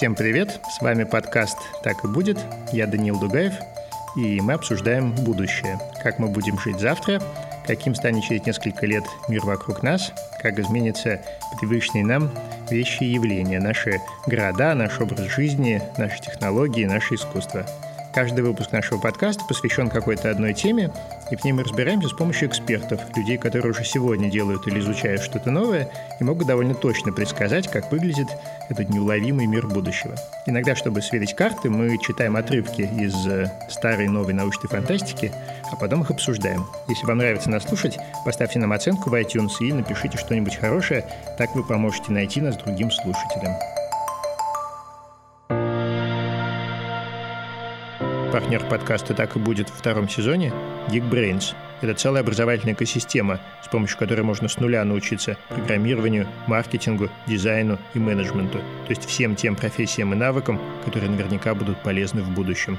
Всем привет, с вами подкаст «Так и будет», я Даниил Дугаев, и мы обсуждаем будущее, как мы будем жить завтра, каким станет через несколько лет мир вокруг нас, как изменятся привычные нам вещи и явления, наши города, наш образ жизни, наши технологии, наше искусство – Каждый выпуск нашего подкаста посвящен какой-то одной теме, и в ней мы разбираемся с помощью экспертов, людей, которые уже сегодня делают или изучают что-то новое и могут довольно точно предсказать, как выглядит этот неуловимый мир будущего. Иногда, чтобы сверить карты, мы читаем отрывки из э, старой и новой научной фантастики, а потом их обсуждаем. Если вам нравится нас слушать, поставьте нам оценку в iTunes и напишите что-нибудь хорошее, так вы поможете найти нас другим слушателям. Партнер подкаста «Так и будет» в втором сезоне – Geekbrains. Это целая образовательная экосистема, с помощью которой можно с нуля научиться программированию, маркетингу, дизайну и менеджменту, то есть всем тем профессиям и навыкам, которые наверняка будут полезны в будущем.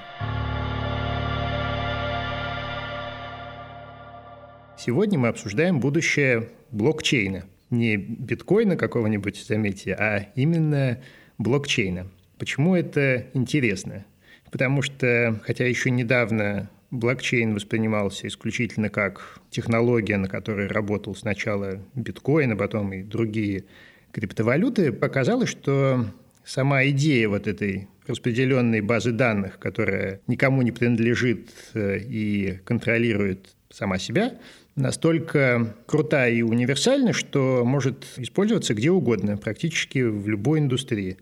Сегодня мы обсуждаем будущее блокчейна. Не биткоина какого-нибудь, заметьте, а именно блокчейна. Почему это интересно? Потому что, хотя еще недавно блокчейн воспринимался исключительно как технология, на которой работал сначала биткоин, а потом и другие криптовалюты, показалось, что сама идея вот этой распределенной базы данных, которая никому не принадлежит э, и контролирует сама себя, настолько крутая и универсальна, что может использоваться где угодно, практически в любой индустрии.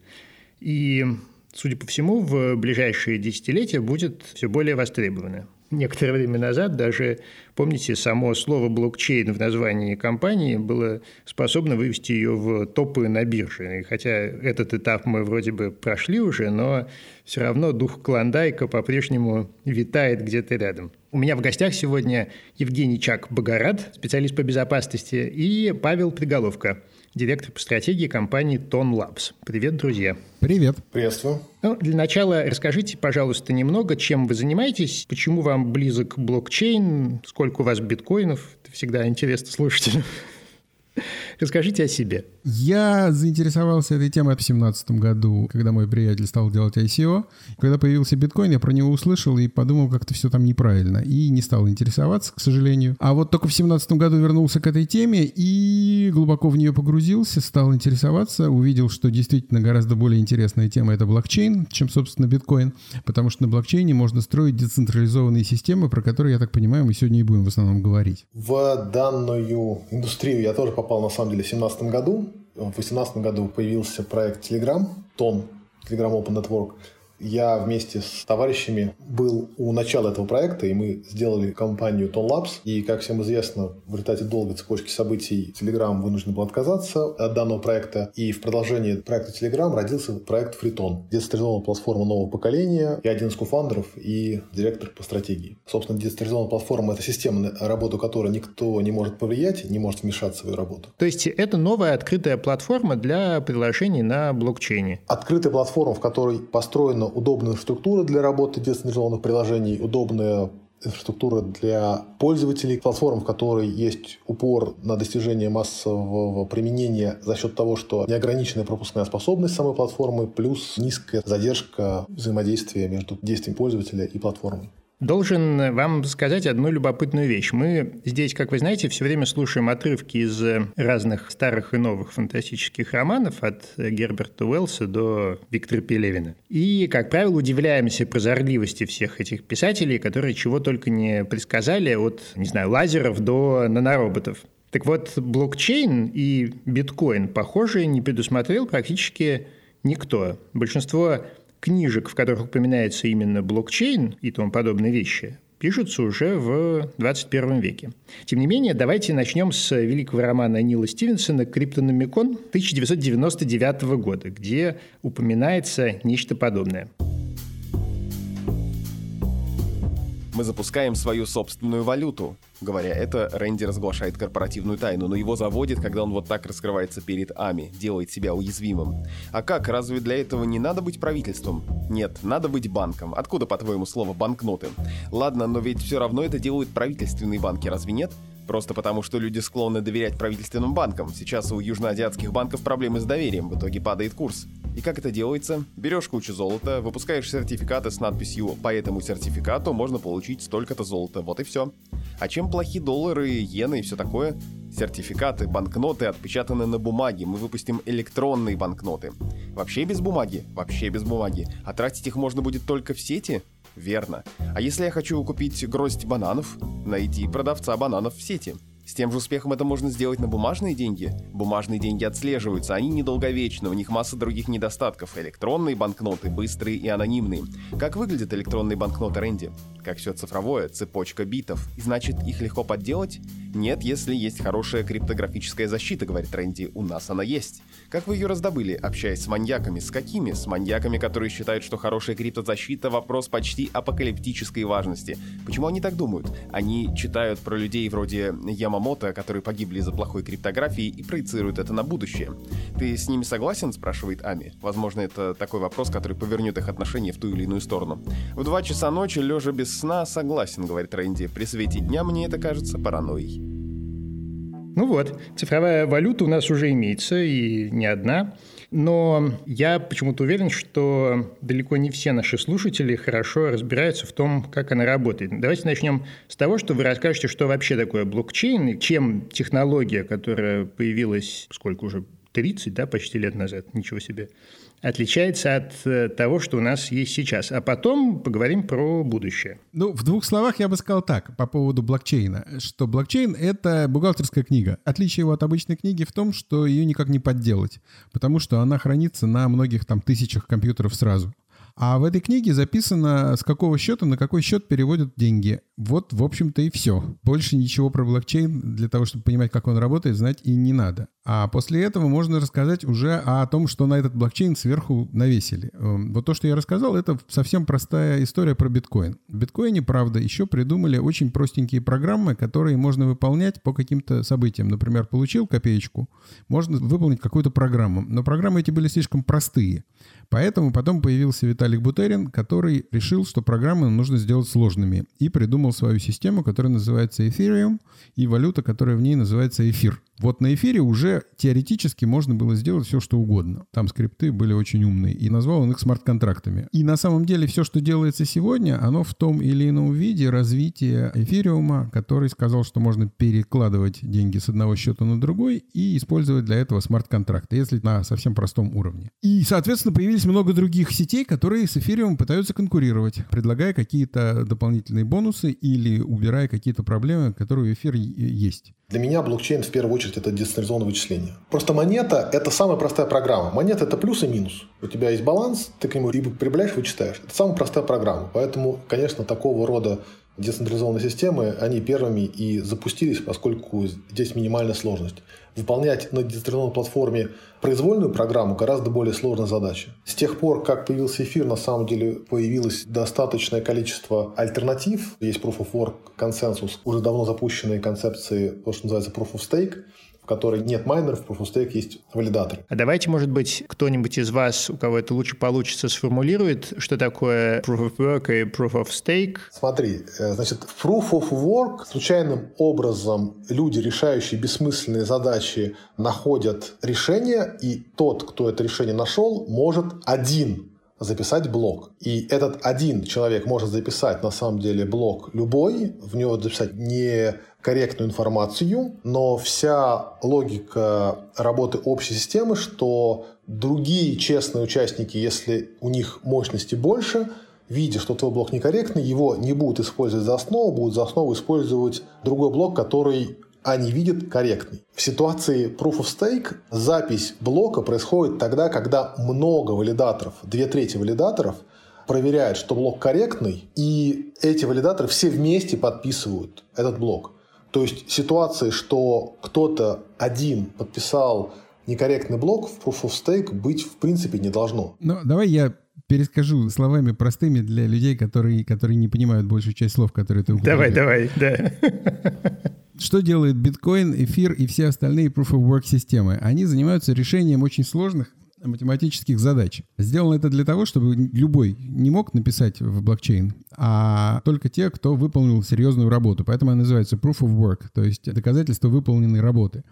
И судя по всему, в ближайшие десятилетия будет все более востребовано. Некоторое время назад даже, помните, само слово блокчейн в названии компании было способно вывести ее в топы на бирже. И хотя этот этап мы вроде бы прошли уже, но все равно дух клондайка по-прежнему витает где-то рядом. У меня в гостях сегодня Евгений Чак-Богорат, специалист по безопасности, и Павел Приголовка, директор по стратегии компании Ton Labs. Привет, друзья. Привет. Приветствую. Ну, для начала расскажите, пожалуйста, немного, чем вы занимаетесь, почему вам близок блокчейн, сколько у вас биткоинов. Это всегда интересно слушателям. Расскажите о себе. Я заинтересовался этой темой в 2017 году, когда мой приятель стал делать ICO. Когда появился биткоин, я про него услышал и подумал, как-то все там неправильно. И не стал интересоваться, к сожалению. А вот только в 2017 году вернулся к этой теме и глубоко в нее погрузился, стал интересоваться, увидел, что действительно гораздо более интересная тема — это блокчейн, чем, собственно, биткоин. Потому что на блокчейне можно строить децентрализованные системы, про которые, я так понимаю, мы сегодня и будем в основном говорить. В данную индустрию я тоже попал, на самом деле, в 2017 году. В 2018 году появился проект Telegram, Ton, Telegram Open Network – я вместе с товарищами был у начала этого проекта, и мы сделали компанию Ton Labs. И, как всем известно, в результате долгой цепочки событий Telegram вынужден был отказаться от данного проекта. И в продолжении проекта Telegram родился проект Freeton, децентрализованная платформа нового поколения. Я один из кофаундеров и директор по стратегии. Собственно, децентрализованная платформа – это система, на работу которой никто не может повлиять, не может вмешаться в свою работу. То есть это новая открытая платформа для приложений на блокчейне? Открытая платформа, в которой построена удобная инфраструктура для работы децентрализованных приложений, удобная инфраструктура для пользователей, платформ, в которой есть упор на достижение массового применения за счет того, что неограниченная пропускная способность самой платформы плюс низкая задержка взаимодействия между действием пользователя и платформой. Должен вам сказать одну любопытную вещь. Мы здесь, как вы знаете, все время слушаем отрывки из разных старых и новых фантастических романов от Герберта Уэллса до Виктора Пелевина. И, как правило, удивляемся прозорливости всех этих писателей, которые чего только не предсказали, от, не знаю, лазеров до нанороботов. Так вот, блокчейн и биткоин, похоже, не предусмотрел практически никто. Большинство книжек, в которых упоминается именно блокчейн и тому подобные вещи, пишутся уже в 21 веке. Тем не менее, давайте начнем с великого романа Нила Стивенсона «Криптономикон» 1999 года, где упоминается нечто подобное – Мы запускаем свою собственную валюту. Говоря это, Рэнди разглашает корпоративную тайну, но его заводит, когда он вот так раскрывается перед Ами, делает себя уязвимым. А как, разве для этого не надо быть правительством? Нет, надо быть банком. Откуда, по-твоему, слово «банкноты»? Ладно, но ведь все равно это делают правительственные банки, разве нет? Просто потому, что люди склонны доверять правительственным банкам. Сейчас у южноазиатских банков проблемы с доверием, в итоге падает курс. И как это делается? Берешь кучу золота, выпускаешь сертификаты с надписью «По этому сертификату можно получить столько-то золота». Вот и все. А чем плохи доллары, иены и все такое? Сертификаты, банкноты отпечатаны на бумаге. Мы выпустим электронные банкноты. Вообще без бумаги? Вообще без бумаги. А тратить их можно будет только в сети? Верно. А если я хочу купить гроздь бананов? Найти продавца бананов в сети. С тем же успехом это можно сделать на бумажные деньги. Бумажные деньги отслеживаются, они недолговечны, у них масса других недостатков. Электронные банкноты быстрые и анонимные. Как выглядят электронные банкноты, Рэнди? Как все цифровое, цепочка битов. И значит, их легко подделать? Нет, если есть хорошая криптографическая защита, говорит Рэнди, у нас она есть. Как вы ее раздобыли, общаясь с маньяками? С какими? С маньяками, которые считают, что хорошая криптозащита — вопрос почти апокалиптической важности. Почему они так думают? Они читают про людей вроде Ямамото, которые погибли из-за плохой криптографии, и проецируют это на будущее. Ты с ними согласен? спрашивает Ами. Возможно, это такой вопрос, который повернет их отношения в ту или иную сторону. В два часа ночи, лежа без сна, согласен, говорит Рэнди. При свете дня мне это кажется паранойей. Ну вот, цифровая валюта у нас уже имеется, и не одна. Но я почему-то уверен, что далеко не все наши слушатели хорошо разбираются в том, как она работает. Давайте начнем с того, что вы расскажете, что вообще такое блокчейн, и чем технология, которая появилась, сколько уже, 30, да, почти лет назад, ничего себе, отличается от э, того, что у нас есть сейчас. А потом поговорим про будущее. Ну, в двух словах я бы сказал так по поводу блокчейна, что блокчейн — это бухгалтерская книга. Отличие его от обычной книги в том, что ее никак не подделать, потому что она хранится на многих там тысячах компьютеров сразу. А в этой книге записано, с какого счета на какой счет переводят деньги. Вот, в общем-то, и все. Больше ничего про блокчейн для того, чтобы понимать, как он работает, знать и не надо. А после этого можно рассказать уже о том, что на этот блокчейн сверху навесили. Эм, вот то, что я рассказал, это совсем простая история про биткоин. В биткоине, правда, еще придумали очень простенькие программы, которые можно выполнять по каким-то событиям. Например, получил копеечку, можно выполнить какую-то программу. Но программы эти были слишком простые. Поэтому потом появился Виталик Бутерин, который решил, что программы нужно сделать сложными, и придумал свою систему, которая называется Ethereum, и валюта, которая в ней называется эфир. Вот на эфире уже теоретически можно было сделать все, что угодно. Там скрипты были очень умные. И назвал он их смарт-контрактами. И на самом деле все, что делается сегодня, оно в том или ином виде развития эфириума, который сказал, что можно перекладывать деньги с одного счета на другой и использовать для этого смарт-контракты, если на совсем простом уровне. И, соответственно, появились много других сетей, которые с эфириумом пытаются конкурировать, предлагая какие-то дополнительные бонусы или убирая какие-то проблемы, которые у эфира есть. Для меня блокчейн в первую очередь это децентрализованное вычисление. Просто монета – это самая простая программа. Монета – это плюс и минус. У тебя есть баланс, ты к нему либо прибавляешь, вычитаешь. Это самая простая программа. Поэтому, конечно, такого рода децентрализованные системы, они первыми и запустились, поскольку здесь минимальная сложность. Выполнять на децентрализованной платформе произвольную программу гораздо более сложная задача. С тех пор, как появился эфир, на самом деле появилось достаточное количество альтернатив. Есть Proof of Work консенсус, уже давно запущенные концепции, то, что называется Proof of Stake, которой нет майнеров, Proof of Stake есть валидатор. А давайте, может быть, кто-нибудь из вас, у кого это лучше получится, сформулирует, что такое Proof of Work и Proof of Stake? Смотри, э, значит, Proof of Work случайным образом люди, решающие бессмысленные задачи, находят решение, и тот, кто это решение нашел, может один записать блок. И этот один человек может записать на самом деле блок любой, в него записать не корректную информацию, но вся логика работы общей системы, что другие честные участники, если у них мощности больше, видя, что твой блок некорректный, его не будут использовать за основу, будут за основу использовать другой блок, который они видят корректный. В ситуации Proof of Stake запись блока происходит тогда, когда много валидаторов, две трети валидаторов проверяют, что блок корректный, и эти валидаторы все вместе подписывают этот блок. То есть ситуации, что кто-то один подписал некорректный блок в Proof of Stake быть в принципе не должно. Ну, давай я перескажу словами простыми для людей, которые, которые не понимают большую часть слов, которые ты употребляешь. Давай, давай, да. Что делает биткоин, эфир и все остальные Proof of Work системы? Они занимаются решением очень сложных математических задач. Сделано это для того, чтобы любой не мог написать в блокчейн, а только те, кто выполнил серьезную работу. Поэтому она называется proof of work, то есть доказательство выполненной работы.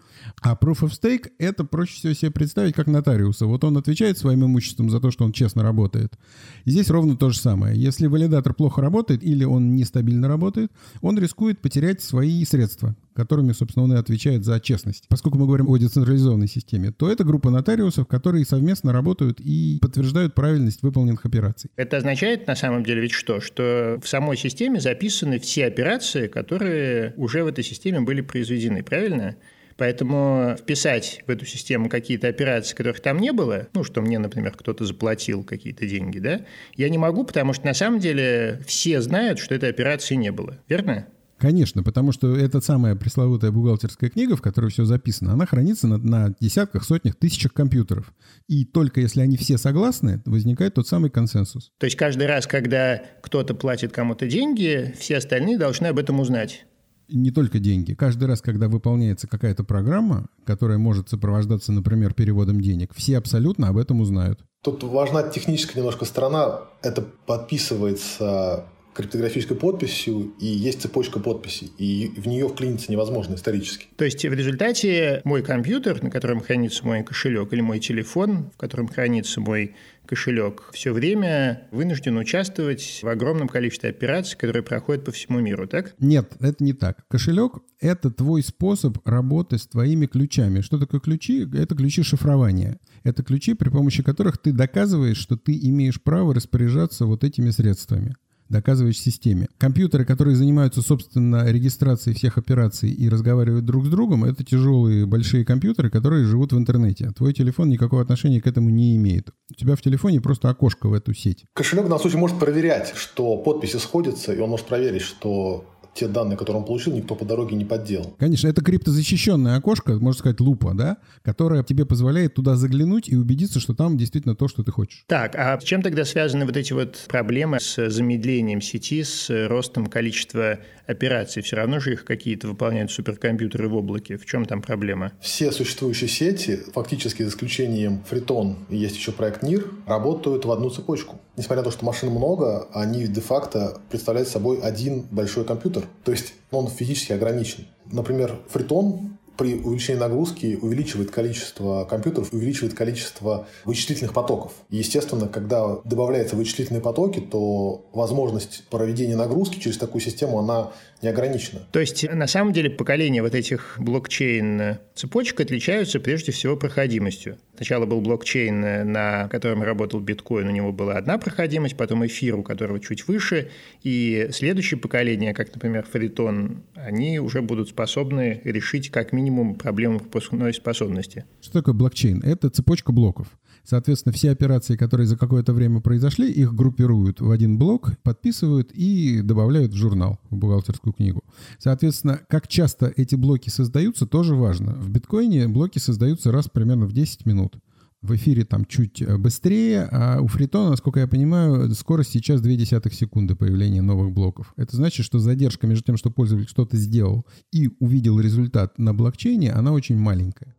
А proof of stake — это проще всего себе представить как нотариуса. Вот он отвечает своим имуществом за то, что он честно работает. Здесь ровно то же самое. Если валидатор плохо работает или он нестабильно работает, он рискует потерять свои средства, которыми, собственно, он и отвечает за честность. Поскольку мы говорим о децентрализованной системе, то это группа нотариусов, которые совместно работают и подтверждают правильность выполненных операций. Это означает на самом деле ведь что? Что в самой системе записаны все операции, которые уже в этой системе были произведены, правильно? Поэтому вписать в эту систему какие-то операции, которых там не было, ну, что мне, например, кто-то заплатил какие-то деньги, да, я не могу, потому что на самом деле все знают, что этой операции не было. Верно? Конечно, потому что эта самая пресловутая бухгалтерская книга, в которой все записано, она хранится на, на десятках, сотнях, тысячах компьютеров. И только если они все согласны, возникает тот самый консенсус. То есть каждый раз, когда кто-то платит кому-то деньги, все остальные должны об этом узнать. Не только деньги. Каждый раз, когда выполняется какая-то программа, которая может сопровождаться, например, переводом денег, все абсолютно об этом узнают. Тут важна техническая немножко сторона. Это подписывается криптографической подписью, и есть цепочка подписей, и в нее вклиниться невозможно исторически. То есть в результате мой компьютер, на котором хранится мой кошелек, или мой телефон, в котором хранится мой кошелек, все время вынужден участвовать в огромном количестве операций, которые проходят по всему миру, так? Нет, это не так. Кошелек — это твой способ работы с твоими ключами. Что такое ключи? Это ключи шифрования. Это ключи, при помощи которых ты доказываешь, что ты имеешь право распоряжаться вот этими средствами доказываешь системе. Компьютеры, которые занимаются, собственно, регистрацией всех операций и разговаривают друг с другом, это тяжелые большие компьютеры, которые живут в интернете. Твой телефон никакого отношения к этому не имеет. У тебя в телефоне просто окошко в эту сеть. Кошелек данном случае может проверять, что подписи сходятся, и он может проверить, что те данные, которые он получил, никто по дороге не подделал. Конечно, это криптозащищенное окошко, можно сказать, лупа, да, которая тебе позволяет туда заглянуть и убедиться, что там действительно то, что ты хочешь. Так, а с чем тогда связаны вот эти вот проблемы с замедлением сети, с ростом количества операций? Все равно же их какие-то выполняют суперкомпьютеры в облаке. В чем там проблема? Все существующие сети, фактически за исключением Фритон, есть еще проект НИР, работают в одну цепочку. Несмотря на то, что машин много, они де-факто представляют собой один большой компьютер, то есть он физически ограничен. Например, фритон при увеличении нагрузки увеличивает количество компьютеров, увеличивает количество вычислительных потоков. Естественно, когда добавляются вычислительные потоки, то возможность проведения нагрузки через такую систему, она не ограничена. То есть, на самом деле, поколения вот этих блокчейн-цепочек отличаются прежде всего проходимостью. Сначала был блокчейн, на котором работал биткоин, у него была одна проходимость, потом эфир, у которого чуть выше, и следующее поколение, как, например, Фаритон, они уже будут способны решить как минимум проблему пропускной способности. Что такое блокчейн? Это цепочка блоков. Соответственно, все операции, которые за какое-то время произошли, их группируют в один блок, подписывают и добавляют в журнал, в бухгалтерскую книгу. Соответственно, как часто эти блоки создаются, тоже важно. В биткоине блоки создаются раз примерно в 10 минут. В эфире там чуть э, быстрее, а у фритона, насколько я понимаю, скорость сейчас 0,2 секунды появления новых блоков. Это значит, что задержка между тем, что пользователь что-то сделал и увидел результат на блокчейне, она очень маленькая.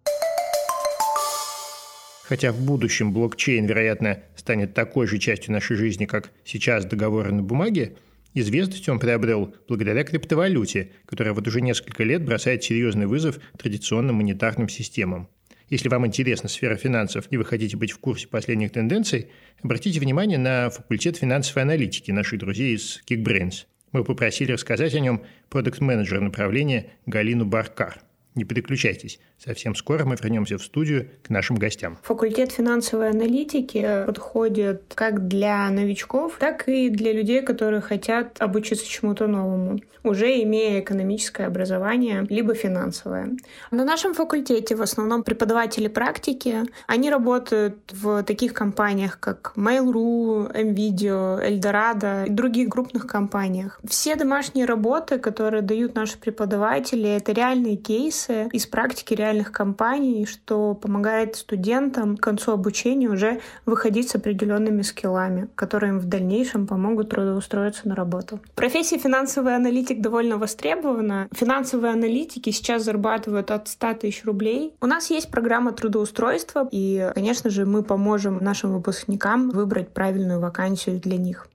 Хотя в будущем блокчейн, вероятно, станет такой же частью нашей жизни, как сейчас договоры на бумаге, известность он приобрел благодаря криптовалюте, которая вот уже несколько лет бросает серьезный вызов традиционным монетарным системам. Если вам интересна сфера финансов и вы хотите быть в курсе последних тенденций, обратите внимание на факультет финансовой аналитики наших друзей из Geekbrains. Мы попросили рассказать о нем продукт-менеджера направления Галину Баркар – не переключайтесь. Совсем скоро мы вернемся в студию к нашим гостям. Факультет финансовой аналитики подходит как для новичков, так и для людей, которые хотят обучиться чему-то новому, уже имея экономическое образование, либо финансовое. На нашем факультете в основном преподаватели практики. Они работают в таких компаниях, как Mail.ru, MVideo, Eldorado и других крупных компаниях. Все домашние работы, которые дают наши преподаватели, это реальные кейсы, информация из практики реальных компаний, что помогает студентам к концу обучения уже выходить с определенными скиллами, которые им в дальнейшем помогут трудоустроиться на работу. Профессия финансовый аналитик довольно востребована. Финансовые аналитики сейчас зарабатывают от 100 тысяч рублей. У нас есть программа трудоустройства, и, конечно же, мы поможем нашим выпускникам выбрать правильную вакансию для них.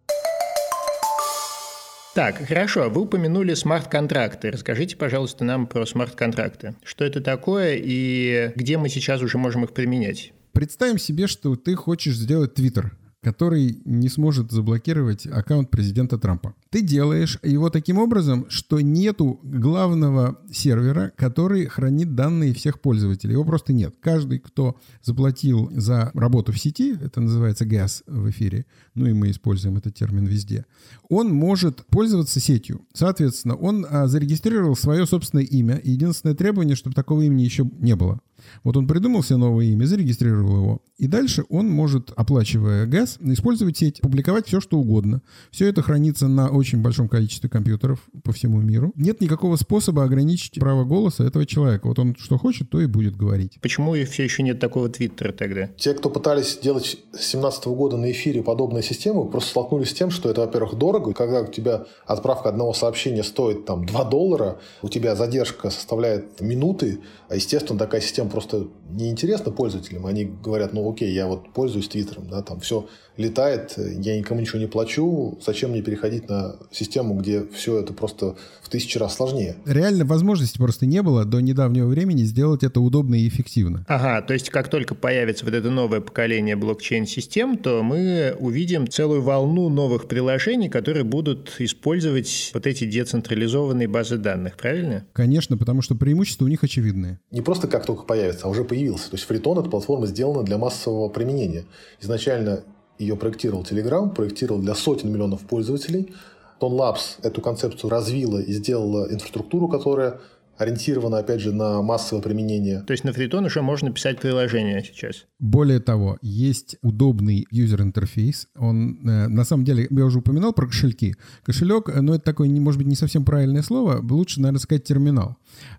Так, хорошо. Вы упомянули смарт-контракты. Расскажите, пожалуйста, нам про смарт-контракты. Что это такое и где мы сейчас уже можем их применять? Представим себе, что ты хочешь сделать Твиттер который не сможет заблокировать аккаунт президента Трампа. Ты делаешь его таким образом, что нету главного сервера, который хранит данные всех пользователей. Его просто нет. Каждый, кто заплатил за работу в сети, это называется gas в эфире, ну и мы используем этот термин везде, он может пользоваться сетью. Соответственно, он а, зарегистрировал свое собственное имя. Единственное требование, чтобы такого имени еще не было. Вот он придумал себе новое имя, зарегистрировал его. И дальше он может, оплачивая газ, использовать сеть, публиковать все, что угодно. Все это хранится на очень большом количестве компьютеров по всему миру. Нет никакого способа ограничить право голоса этого человека. Вот он что хочет, то и будет говорить. Почему и все еще нет такого твиттера тогда? Те, кто пытались делать с 2017 года на эфире подобные системы, просто столкнулись с тем, что это, во-первых, дорого. Когда у тебя отправка одного сообщения стоит там 2 доллара, у тебя задержка составляет минуты, а, естественно, такая система просто неинтересна пользователям. Они говорят, ну окей, я вот пользуюсь Твиттером, да, там все летает, я никому ничего не плачу, зачем мне переходить на систему, где все это просто в тысячи раз сложнее? Реально возможности просто не было до недавнего времени сделать это удобно и эффективно. Ага, то есть как только появится вот это новое поколение блокчейн-систем, то мы увидим целую волну новых приложений, которые будут использовать вот эти децентрализованные базы данных, правильно? Конечно, потому что преимущества у них очевидные. Не просто как только появится, а уже появился. То есть Free TON – это платформа сделана для массового применения. Изначально ее проектировал Telegram, проектировал для сотен миллионов пользователей. Ton Labs эту концепцию развила и сделала инфраструктуру, которая ориентирована, опять же, на массовое применение. То есть на Free TON уже можно писать приложение сейчас? Более того, есть удобный user-интерфейс. Он, э, на самом деле, я уже упоминал про кошельки. Кошелек, э, ну, это такое, может быть, не совсем правильное слово. Лучше, наверное, сказать терминал.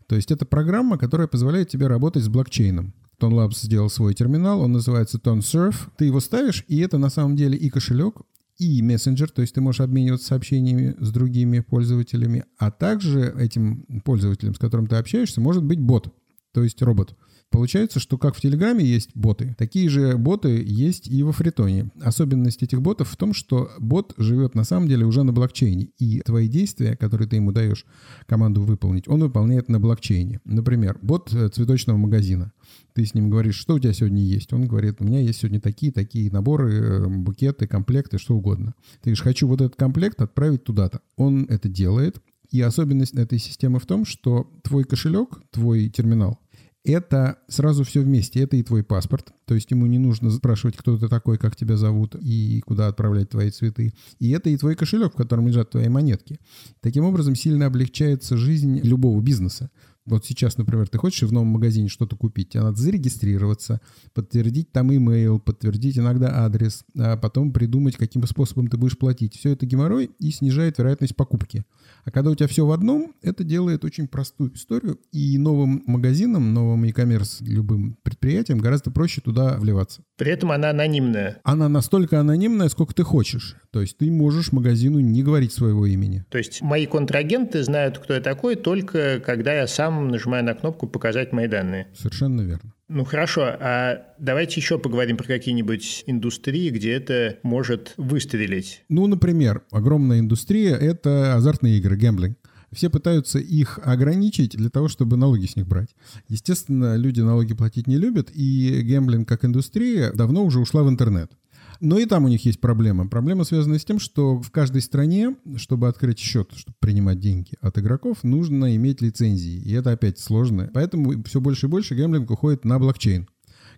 То есть это программа, которая позволяет тебе работать с блокчейном. Ton Labs сделал свой терминал, он называется TonSurf. Ты его ставишь, и это на самом деле и кошелек, и мессенджер, то есть ты можешь обмениваться сообщениями с другими пользователями, а также этим пользователем, с которым ты общаешься, может быть бот, то есть робот. Получается, что как в Телеграме есть боты, такие же боты есть и во Фритоне. Особенность этих ботов в том, что бот живет на самом деле уже на блокчейне, и твои действия, которые ты ему даешь команду выполнить, он выполняет на блокчейне. Например, бот э, цветочного магазина. Ты с ним говоришь, что у тебя сегодня есть. Он говорит, у меня есть сегодня такие-такие наборы, э, букеты, комплекты, что угодно. Ты говоришь, хочу вот этот комплект отправить туда-то. Он это делает, и особенность этой системы в том, что твой кошелек, твой терминал, это сразу все вместе. Это и твой паспорт, то есть ему не нужно спрашивать, кто ты такой, как тебя зовут и куда отправлять твои цветы. И это и твой кошелек, в котором лежат твои монетки. Таким образом, сильно облегчается жизнь любого бизнеса. Вот сейчас, например, ты хочешь в новом магазине что-то купить, тебе надо зарегистрироваться, подтвердить там имейл, подтвердить иногда адрес, а потом придумать, каким способом ты будешь платить. Все это геморрой и снижает вероятность покупки. А когда у тебя все в одном, это делает очень простую историю, и новым магазинам, новым e-commerce, любым предприятиям гораздо проще туда вливаться. При этом она анонимная. Она настолько анонимная, сколько ты хочешь. То есть ты можешь магазину не говорить своего имени. То есть мои контрагенты знают, кто я такой, только когда я сам нажимаю на кнопку «Показать мои данные». Совершенно верно. Ну хорошо, а давайте еще поговорим про какие-нибудь индустрии, где это может выстрелить. Ну, например, огромная индустрия — это азартные игры, гэмблинг. Все пытаются их ограничить для того, чтобы налоги с них брать. Естественно, люди налоги платить не любят, и гэмблинг как индустрия давно уже ушла в интернет. Но и там у них есть проблема. Проблема связана с тем, что в каждой стране, чтобы открыть счет, чтобы принимать деньги от игроков, нужно иметь лицензии. И это опять сложно. Поэтому все больше и больше гэмблинг уходит на блокчейн.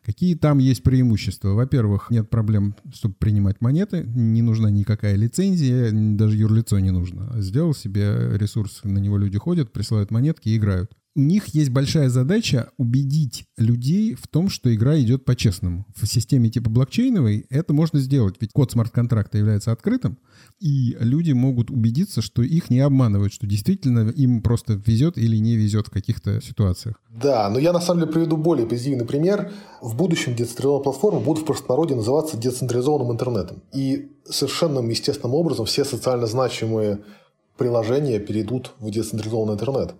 Какие там есть преимущества? Во-первых, нет проблем, чтобы принимать монеты, не нужна никакая лицензия, даже юрлицо не нужно. Сделал себе ресурс, на него люди ходят, присылают монетки и играют. У них есть большая задача убедить людей в том, что игра идет по-честному. В системе типа блокчейновой это можно сделать, ведь код смарт-контракта является открытым, и люди могут убедиться, что их не обманывают, что действительно им просто везет или не везет в каких-то ситуациях. Да, но я на самом деле приведу более позитивный пример. В будущем децентрализованные платформы будут в простонародье называться децентрализованным интернетом. И совершенно естественным образом все социально значимые приложения перейдут в децентрализованный интернет.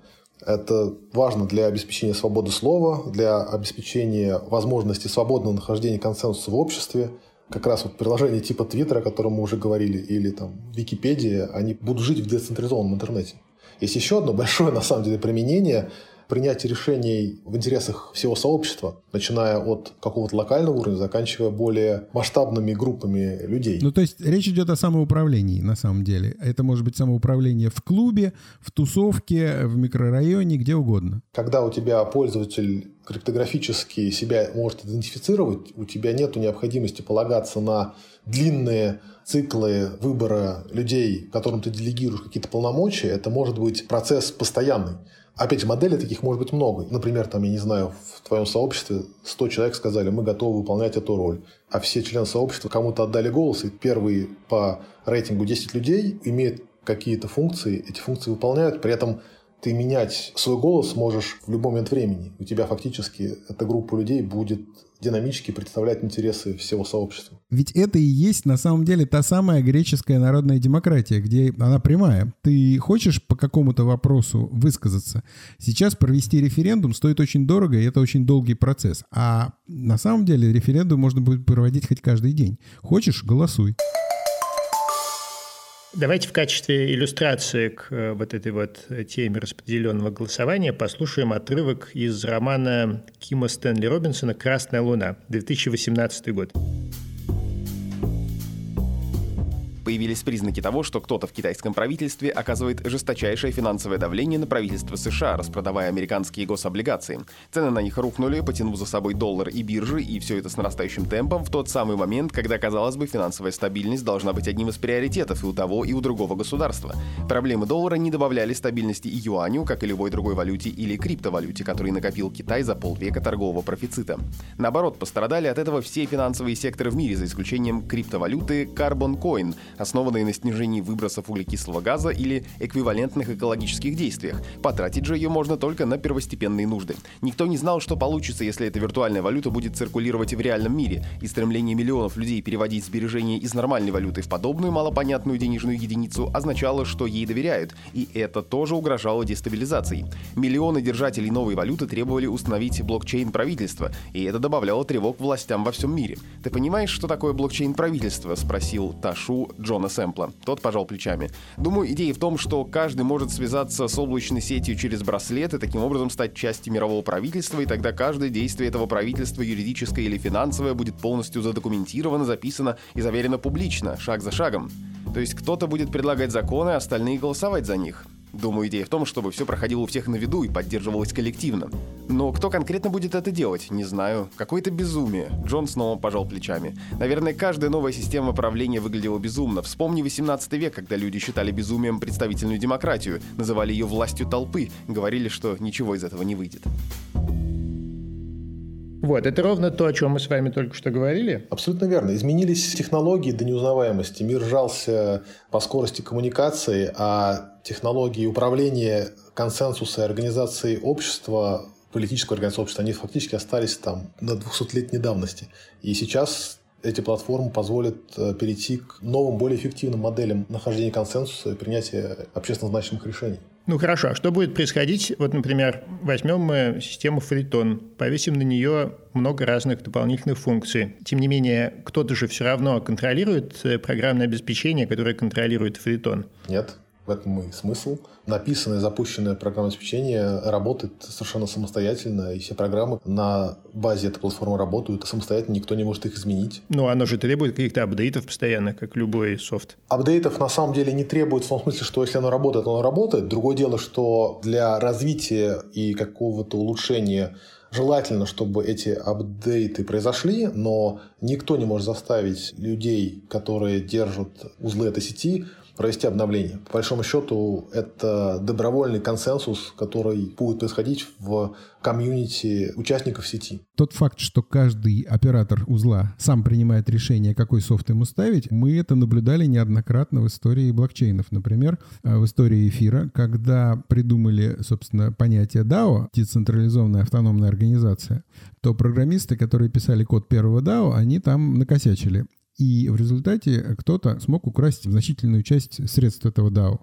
Это важно для обеспечения свободы слова, для обеспечения возможности свободного нахождения консенсуса в обществе. Как раз вот приложения типа Твиттера, о котором мы уже говорили, или там Википедия, они будут жить в децентрализованном интернете. Есть еще одно большое, на самом деле, применение принятие решений в интересах всего сообщества, начиная от какого-то локального уровня, заканчивая более масштабными группами людей. Ну, то есть речь идет о самоуправлении, на самом деле. Это может быть самоуправление в клубе, в тусовке, в микрорайоне, где угодно. Когда у тебя пользователь криптографически себя может идентифицировать, у тебя нет необходимости полагаться на длинные циклы выбора людей, которым ты делегируешь какие-то полномочия, это может быть процесс постоянный. Опять же, моделей таких может быть много. Например, там, я не знаю, в твоем сообществе 100 человек сказали, мы готовы выполнять эту роль. А все члены сообщества кому-то отдали голос, и первые по рейтингу 10 людей имеют какие-то функции, эти функции выполняют, при этом ты менять свой голос можешь в любой момент времени. У тебя фактически эта группа людей будет динамически представлять интересы всего сообщества. Ведь это и есть на самом деле та самая греческая народная демократия, где она прямая. Ты хочешь по какому-то вопросу высказаться. Сейчас провести референдум стоит очень дорого, и это очень долгий процесс. А на самом деле референдум можно будет проводить хоть каждый день. Хочешь – голосуй. Давайте в качестве иллюстрации к э, вот этой вот теме распределенного голосования послушаем отрывок из романа Кима Стэнли Робинсона «Красная луна», 2018 год. Появились признаки того, что кто-то в китайском правительстве оказывает жесточайшее финансовое давление на правительство США, распродавая американские гособлигации. Цены на них рухнули, потянув за собой доллар и биржи, и все это с нарастающим темпом в тот самый момент, когда, казалось бы, финансовая стабильность должна быть одним из приоритетов и у того, и у другого государства. Проблемы доллара не добавляли стабильности и юаню, как и любой другой валюте или криптовалюте, который накопил Китай за полвека торгового профицита. Наоборот, пострадали от этого все финансовые секторы в мире, за исключением криптовалюты Carbon Coin, основанные на снижении выбросов углекислого газа или эквивалентных экологических действиях. Потратить же ее можно только на первостепенные нужды. Никто не знал, что получится, если эта виртуальная валюта будет циркулировать в реальном мире, и стремление миллионов людей переводить сбережения из нормальной валюты в подобную малопонятную денежную единицу означало, что ей доверяют, и это тоже угрожало дестабилизацией. Миллионы держателей новой валюты требовали установить блокчейн правительства, и это добавляло тревог властям во всем мире. «Ты понимаешь, что такое блокчейн правительства?» – спросил Ташу Джона Сэмпла. Тот пожал плечами. Думаю, идея в том, что каждый может связаться с облачной сетью через браслет и таким образом стать частью мирового правительства, и тогда каждое действие этого правительства, юридическое или финансовое, будет полностью задокументировано, записано и заверено публично, шаг за шагом. То есть кто-то будет предлагать законы, а остальные голосовать за них. Думаю, идея в том, чтобы все проходило у всех на виду и поддерживалось коллективно. Но кто конкретно будет это делать, не знаю. Какое-то безумие. Джон снова пожал плечами. Наверное, каждая новая система правления выглядела безумно. Вспомни 18 век, когда люди считали безумием представительную демократию, называли ее властью толпы, говорили, что ничего из этого не выйдет. Вот, это ровно то, о чем мы с вами только что говорили. Абсолютно верно. Изменились технологии до неузнаваемости. Мир сжался по скорости коммуникации, а технологии управления консенсуса и организации общества политического организации общества, они фактически остались там на 200-летней давности. И сейчас эти платформы позволят э, перейти к новым, более эффективным моделям нахождения консенсуса и принятия общественно значимых решений. Ну хорошо, а что будет происходить? Вот, например, возьмем мы систему Фритон, повесим на нее много разных дополнительных функций. Тем не менее, кто-то же все равно контролирует э, программное обеспечение, которое контролирует Фритон. Нет, в этом и смысл. Написанное, запущенное программное обеспечение работает совершенно самостоятельно, и все программы на базе этой платформы работают самостоятельно, никто не может их изменить. Ну, оно же требует каких-то апдейтов постоянно, как любой софт. Апдейтов на самом деле не требует в том смысле, что если оно работает, оно работает. Другое дело, что для развития и какого-то улучшения Желательно, чтобы эти апдейты произошли, но никто не может заставить людей, которые держат узлы этой сети, провести обновление. По большому счету, это добровольный консенсус, который будет происходить в комьюнити участников сети. Тот факт, что каждый оператор узла сам принимает решение, какой софт ему ставить, мы это наблюдали неоднократно в истории блокчейнов. Например, э, в истории эфира, когда придумали, собственно, понятие DAO, децентрализованная автономная организация, то программисты, которые писали код первого DAO, они там накосячили. И в результате кто-то смог украсть значительную часть средств этого DAO.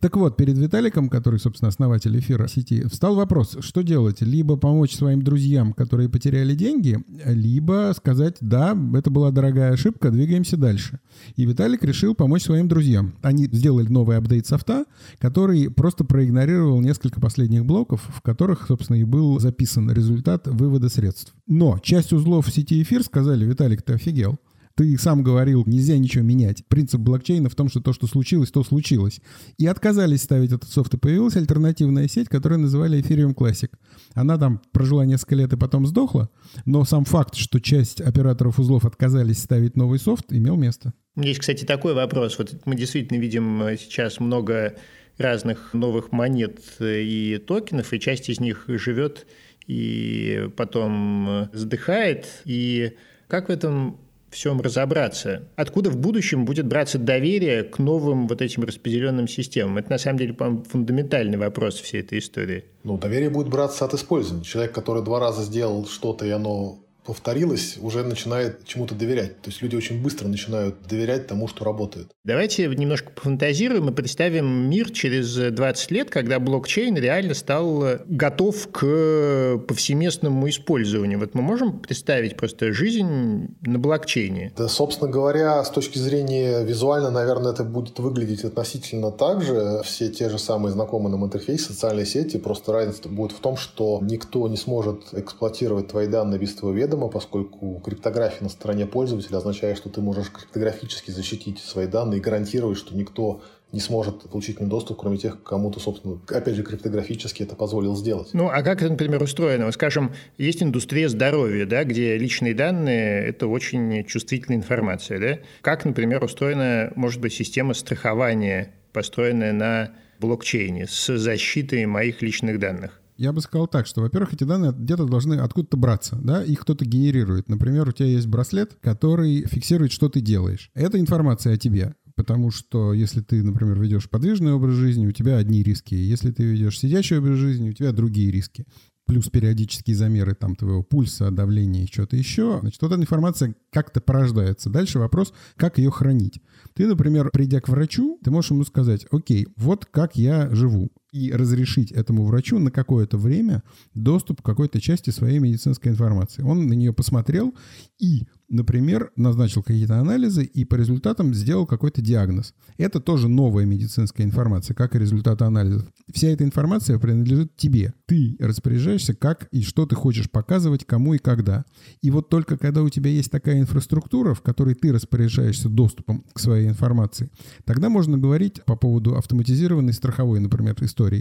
Так вот, перед Виталиком, который, собственно, основатель эфира сети, встал вопрос, что делать? Либо помочь своим друзьям, которые потеряли деньги, либо сказать, да, это была дорогая ошибка, двигаемся дальше. И Виталик решил помочь своим друзьям. Они сделали новый апдейт софта, который просто проигнорировал несколько последних блоков, в которых, собственно, и был записан результат вывода средств. Но часть узлов сети эфир сказали, Виталик, ты офигел. Ты сам говорил, нельзя ничего менять. Принцип блокчейна в том, что то, что случилось, то случилось. И отказались ставить этот софт, и появилась альтернативная сеть, которую называли Ethereum Classic. Она там прожила несколько лет и потом сдохла, но сам факт, что часть операторов узлов отказались ставить новый софт, имел место. Есть, кстати, такой вопрос. Вот мы действительно видим сейчас много разных новых монет и токенов, и часть из них живет и потом сдыхает. И как в этом всем разобраться. Откуда в будущем будет браться доверие к новым вот этим распределенным системам? Это, на самом деле, по фундаментальный вопрос всей этой истории. Ну, доверие будет браться от использования. Человек, который два раза сделал что-то, и оно повторилось, уже начинает чему-то доверять. То есть люди очень быстро начинают доверять тому, что работает. Давайте немножко пофантазируем и представим мир через 20 лет, когда блокчейн реально стал готов к повсеместному использованию. Вот мы можем представить просто жизнь на блокчейне? Да, собственно говоря, с точки зрения визуально, наверное, это будет выглядеть относительно так же. Все те же самые знакомые нам интерфейсы, социальные сети, просто разница будет в том, что никто не сможет эксплуатировать твои данные без твоего ведома, ведомо, поскольку криптография на стороне пользователя означает, что ты можешь криптографически защитить свои данные и гарантировать, что никто не сможет получить к доступ, кроме тех, кому то собственно, опять же, криптографически это позволил сделать. Ну, а как это, например, устроено? Скажем, есть индустрия здоровья, да, где личные данные – это очень чувствительная информация, да? Как, например, устроена, может быть, система страхования, построенная на блокчейне с защитой моих личных данных? Я бы сказал так, что, во-первых, эти данные где-то должны откуда-то браться, да, их кто-то генерирует. Например, у тебя есть браслет, который фиксирует, что ты делаешь. Это информация о тебе. Потому что если ты, например, ведешь подвижный образ жизни, у тебя одни риски. Если ты ведешь сидячий образ жизни, у тебя другие риски. Плюс периодические замеры там твоего пульса, давления и что-то еще. Значит, вот эта информация как-то порождается. Дальше вопрос, как ее хранить. Ты, например, придя к врачу, ты можешь ему сказать, окей, вот как я живу и разрешить этому врачу на какое-то время доступ к какой-то части своей медицинской информации. Он на нее посмотрел и например, назначил какие-то анализы и по результатам сделал какой-то диагноз. Это тоже новая медицинская информация, как и результаты анализов. Вся эта информация принадлежит тебе. Ты распоряжаешься, как и что ты хочешь показывать, кому и когда. И вот только когда у тебя есть такая инфраструктура, в которой ты распоряжаешься доступом к своей информации, тогда можно говорить по поводу автоматизированной страховой, например.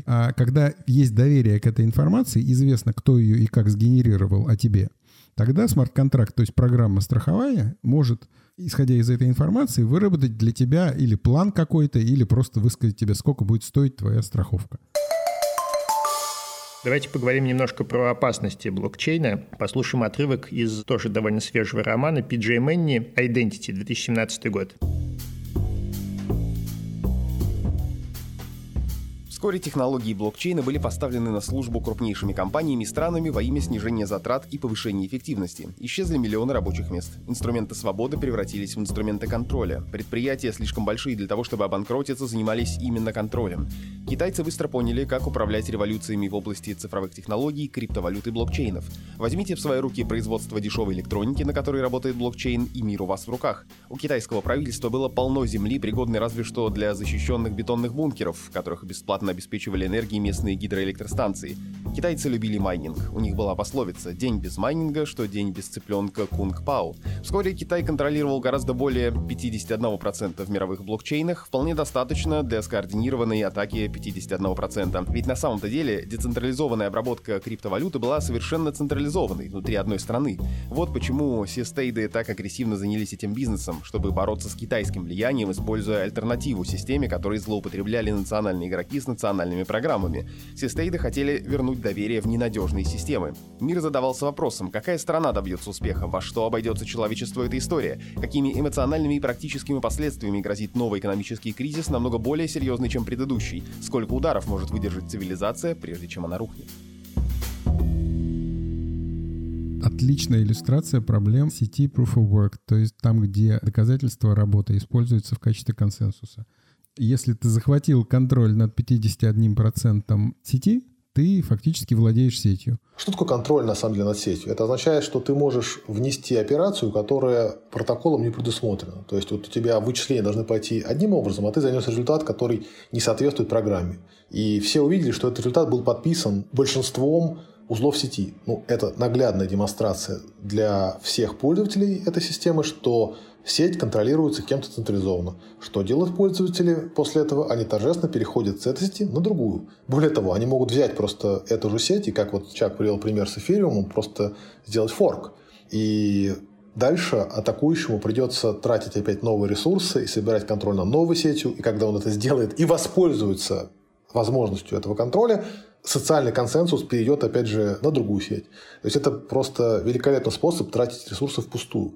А когда есть доверие к этой информации, известно, кто ее и как сгенерировал о тебе, Тогда смарт-контракт, то есть программа страхования, может, исходя из этой информации, выработать для тебя или план какой-то, или просто высказать тебе, сколько будет стоить твоя страховка. Давайте поговорим немножко про опасности блокчейна. Послушаем отрывок из тоже довольно свежего романа Пиджей Мэнни «Identity», 2017 год. Вскоре технологии блокчейна были поставлены на службу крупнейшими компаниями и странами во имя снижения затрат и повышения эффективности. Исчезли миллионы рабочих мест. Инструменты свободы превратились в инструменты контроля. Предприятия, слишком большие для того, чтобы обанкротиться, занимались именно контролем. Китайцы быстро поняли, как управлять революциями в области цифровых технологий, криптовалют и блокчейнов. Возьмите в свои руки производство дешевой электроники, на которой работает блокчейн, и мир у вас в руках. У китайского правительства было полно земли, пригодной разве что для защищенных бетонных бункеров, в которых бесплатно обеспечивали энергией местные гидроэлектростанции. Китайцы любили майнинг. У них была пословица «день без майнинга, что день без цыпленка кунг-пау». Вскоре Китай контролировал гораздо более 51% в мировых блокчейнах, вполне достаточно для скоординированной атаки 51%. Ведь на самом-то деле децентрализованная обработка криптовалюты была совершенно централизованной внутри одной страны. Вот почему систейды так агрессивно занялись этим бизнесом, чтобы бороться с китайским влиянием, используя альтернативу системе, которой злоупотребляли национальные игроки с национальными программами. Систейды хотели вернуть доверие в ненадежные системы. Мир задавался вопросом, какая страна добьется успеха, во что обойдется человечество эта история, какими эмоциональными и практическими последствиями грозит новый экономический кризис, намного более серьезный, чем предыдущий, сколько ударов может выдержать цивилизация, прежде чем она рухнет. Отличная иллюстрация проблем сети Proof of Work, то есть там, где доказательство работы используется в качестве консенсуса. Если ты захватил контроль над 51% сети, ты фактически владеешь сетью. Что такое контроль, на самом деле, над сетью? Это означает, что ты можешь внести операцию, которая протоколом не предусмотрена. То есть, вот у тебя вычисления должны пойти одним образом, а ты занес результат, который не соответствует программе. И все увидели, что этот результат был подписан большинством узлов сети. Ну, это наглядная демонстрация для всех пользователей этой системы, что сеть контролируется кем-то централизованно. Что делают пользователи после этого? Они торжественно переходят с этой сети на другую. Более того, они могут взять просто эту же сеть, и как вот Чак привел пример с эфириумом, просто сделать форк. И Дальше атакующему придется тратить опять новые ресурсы и собирать контроль над новой сетью. И когда он это сделает и воспользуется возможностью этого контроля, социальный консенсус перейдет, опять же, на другую сеть. То есть это просто великолепный способ тратить ресурсы впустую.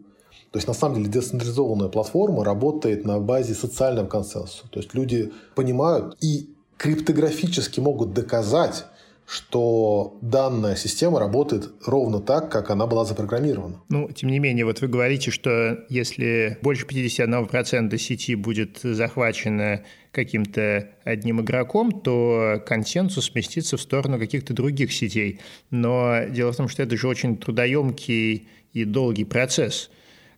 То есть, на самом деле, децентрализованная платформа работает на базе социального консенсуса. То есть, люди понимают и криптографически могут доказать, что данная система работает ровно так, как она была запрограммирована. Ну, тем не менее, вот вы говорите, что если больше 51% сети будет захвачено каким-то одним игроком, то консенсус сместится в сторону каких-то других сетей. Но дело в том, что это же очень трудоемкий и долгий процесс.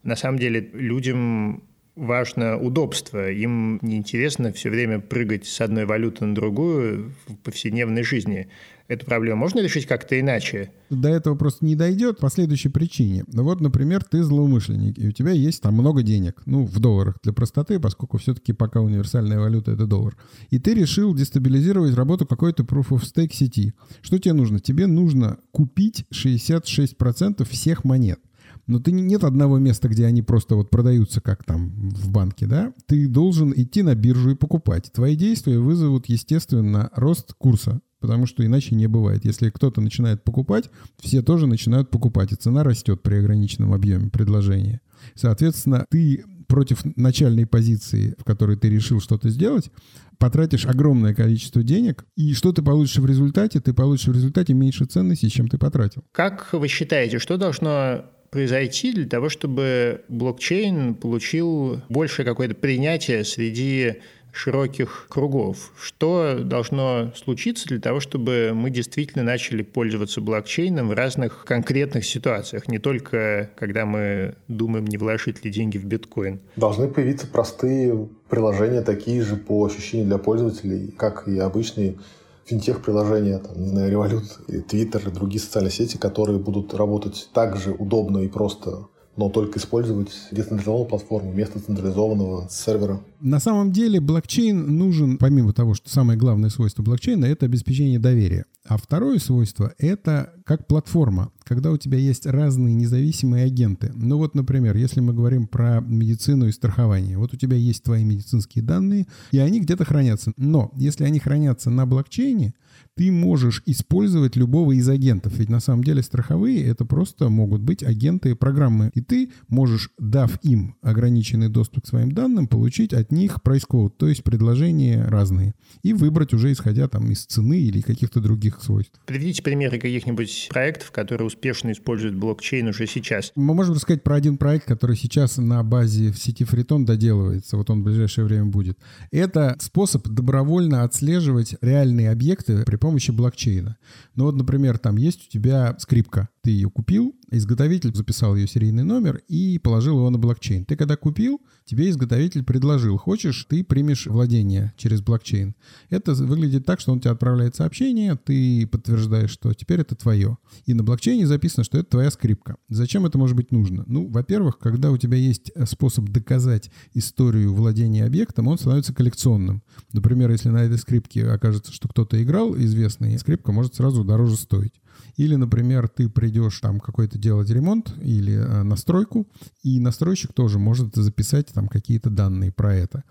На самом деле людям важно удобство. Им неинтересно все время прыгать с одной валюты на другую в повседневной жизни. Эту проблему можно решить как-то иначе? До этого просто не дойдет по следующей причине. Ну вот, например, ты злоумышленник, и у тебя есть там много денег, ну, в долларах для простоты, поскольку все-таки пока универсальная валюта — это доллар. И ты решил дестабилизировать работу какой-то Proof of Stake сети. Что тебе нужно? Тебе нужно купить 66% всех монет. Но ты нет одного места, где они просто вот продаются, как там в банке, да? Ты должен идти на биржу и покупать. Твои действия вызовут, естественно, рост курса потому что иначе не бывает. Если кто-то начинает покупать, все тоже начинают покупать, и цена растет при ограниченном объеме предложения. Соответственно, ты против начальной позиции, в которой ты решил что-то сделать, потратишь огромное количество денег, и что ты получишь в результате? Ты получишь в результате меньше ценности, чем ты потратил. Как вы считаете, что должно произойти для того, чтобы блокчейн получил большее какое-то принятие среди широких кругов. Что должно случиться для того, чтобы мы действительно начали пользоваться блокчейном в разных конкретных ситуациях, не только когда мы думаем, не вложить ли деньги в биткоин? Должны появиться простые приложения, такие же по ощущению для пользователей, как и обычные финтех-приложения, там, не знаю, Revolut, Twitter и другие социальные сети, которые будут работать так же удобно и просто но только использовать децентрализованную платформу вместо централизованного сервера. На самом деле блокчейн нужен, помимо того, что самое главное свойство блокчейна — это обеспечение доверия. А второе свойство — это как платформа, когда у тебя есть разные независимые агенты. Ну вот, например, если мы говорим про медицину и страхование. Вот у тебя есть твои медицинские данные, и они где-то хранятся. Но если они хранятся на блокчейне, ты можешь использовать любого из агентов. Ведь на самом деле страховые это просто могут быть агенты программы. И ты можешь, дав им ограниченный доступ к своим данным, получить от них code, то есть предложения разные. И выбрать уже исходя там из цены или каких-то других свойств. Приведите примеры каких-нибудь проектов, которые успешно используют блокчейн уже сейчас. Мы можем рассказать про один проект, который сейчас на базе в сети Фритон доделывается. Вот он в ближайшее время будет. Это способ добровольно отслеживать реальные объекты при помощи блокчейна. Ну вот, например, там есть у тебя скрипка. Ты ее купил, изготовитель записал ее серийный номер и положил его на блокчейн. Ты когда купил, тебе изготовитель предложил, хочешь, ты примешь владение через блокчейн. Это выглядит так, что он тебе отправляет сообщение, ты подтверждаешь, что теперь это твое. И на блокчейне записано, что это твоя скрипка. Зачем это может быть нужно? Ну, во-первых, когда у тебя есть способ доказать историю владения объектом, он становится коллекционным. Например, если на этой скрипке окажется, что кто-то играл известный, скрипка может сразу дороже стоить. Или, например, ты придешь там какой-то делать ремонт или э, настройку, и настройщик тоже может записать там какие-то данные про это.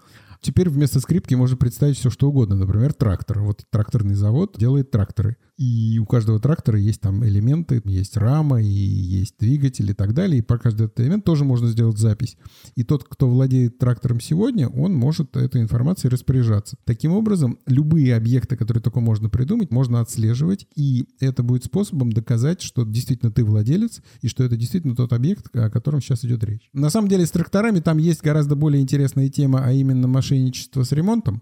Теперь вместо скрипки можно представить все, что угодно. Например, трактор. Вот тракторный завод делает тракторы. И у каждого трактора есть там элементы, есть рама, и есть двигатель и так далее. И по каждый этот элемент тоже можно сделать запись. И тот, кто владеет трактором сегодня, он может этой информацией распоряжаться. Таким образом, любые объекты, которые только можно придумать, можно отслеживать. И это будет способом доказать, что действительно ты владелец, и что это действительно тот объект, о котором сейчас идет речь. На самом деле с тракторами там есть гораздо более интересная тема, а именно мошенничество с ремонтом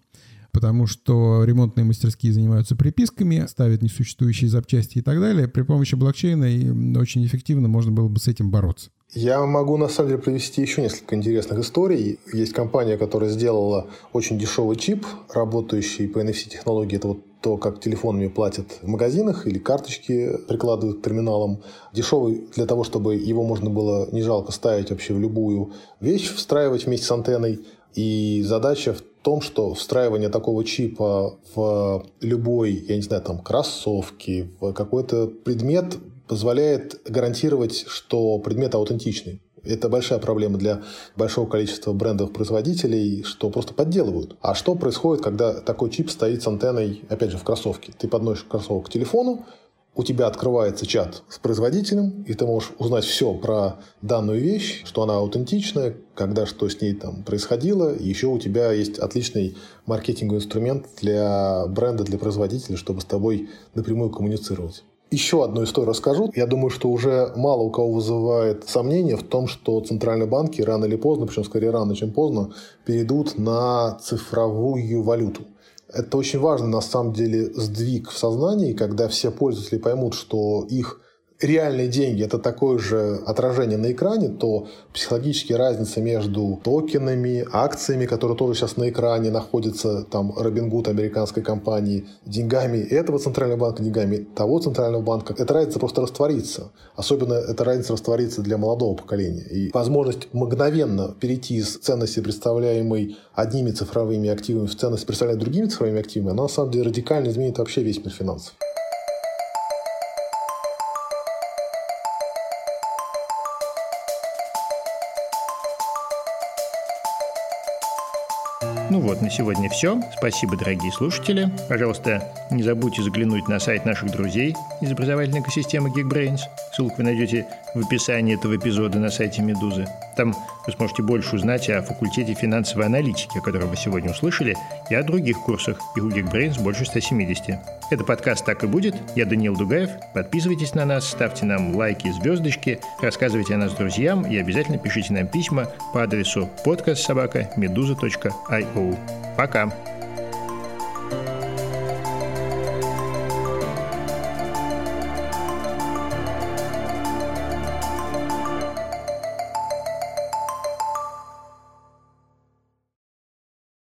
потому что ремонтные мастерские занимаются приписками, ставят несуществующие запчасти и так далее. При помощи блокчейна очень эффективно можно было бы с этим бороться. Я могу, на самом деле, привести еще несколько интересных историй. Есть компания, которая сделала очень дешевый чип, работающий по NFC-технологии. Это вот то, как телефонами платят в магазинах или карточки прикладывают к терминалам. Дешевый для того, чтобы его можно было не жалко ставить вообще в любую вещь, встраивать вместе с антенной. И задача в том, что встраивание такого чипа в любой, я не знаю, там, кроссовки, в какой-то предмет позволяет гарантировать, что предмет аутентичный. Это большая проблема для большого количества брендов-производителей, что просто подделывают. А что происходит, когда такой чип стоит с антенной, опять же, в кроссовке? Ты подносишь кроссовок к телефону, у тебя открывается чат с производителем, и ты можешь узнать все про данную вещь, что она аутентичная, когда что с ней там происходило. Еще у тебя есть отличный маркетинговый инструмент для бренда, для производителя, чтобы с тобой напрямую коммуницировать. Еще одну историю расскажу. Я думаю, что уже мало у кого вызывает сомнения в том, что центральные банки рано или поздно, причем скорее рано, чем поздно, перейдут на цифровую валюту. Это очень важно, на самом деле, сдвиг в сознании, когда все пользователи поймут, что их реальные деньги – это такое же отражение на экране, то психологические разницы между токенами, акциями, которые тоже сейчас на экране находятся, там, Робингуд американской компании, деньгами этого центрального банка, деньгами того центрального банка, эта разница просто растворится. Особенно эта разница растворится для молодого поколения. И возможность мгновенно перейти из ценности, представляемой одними цифровыми активами, в ценность, представляемой другими цифровыми активами, она на самом деле радикально изменит вообще весь мир финансов. Вот, на сегодня все. Спасибо, дорогие слушатели. Пожалуйста, не забудьте заглянуть на сайт наших друзей из образовательной экосистемы Geekbrains. Ссылку вы найдете в описании этого эпизода на сайте Медузы. Там вы сможете больше узнать о факультете финансовой аналитики, о котором вы сегодня услышали, и о других курсах. Их у Geekbrains больше 170. Это подкаст «Так и будет». Я Даниил Дугаев. Подписывайтесь на нас, ставьте нам лайки и звездочки, рассказывайте о нас друзьям и обязательно пишите нам письма по адресу подкастсобака.медуза.io. Пока!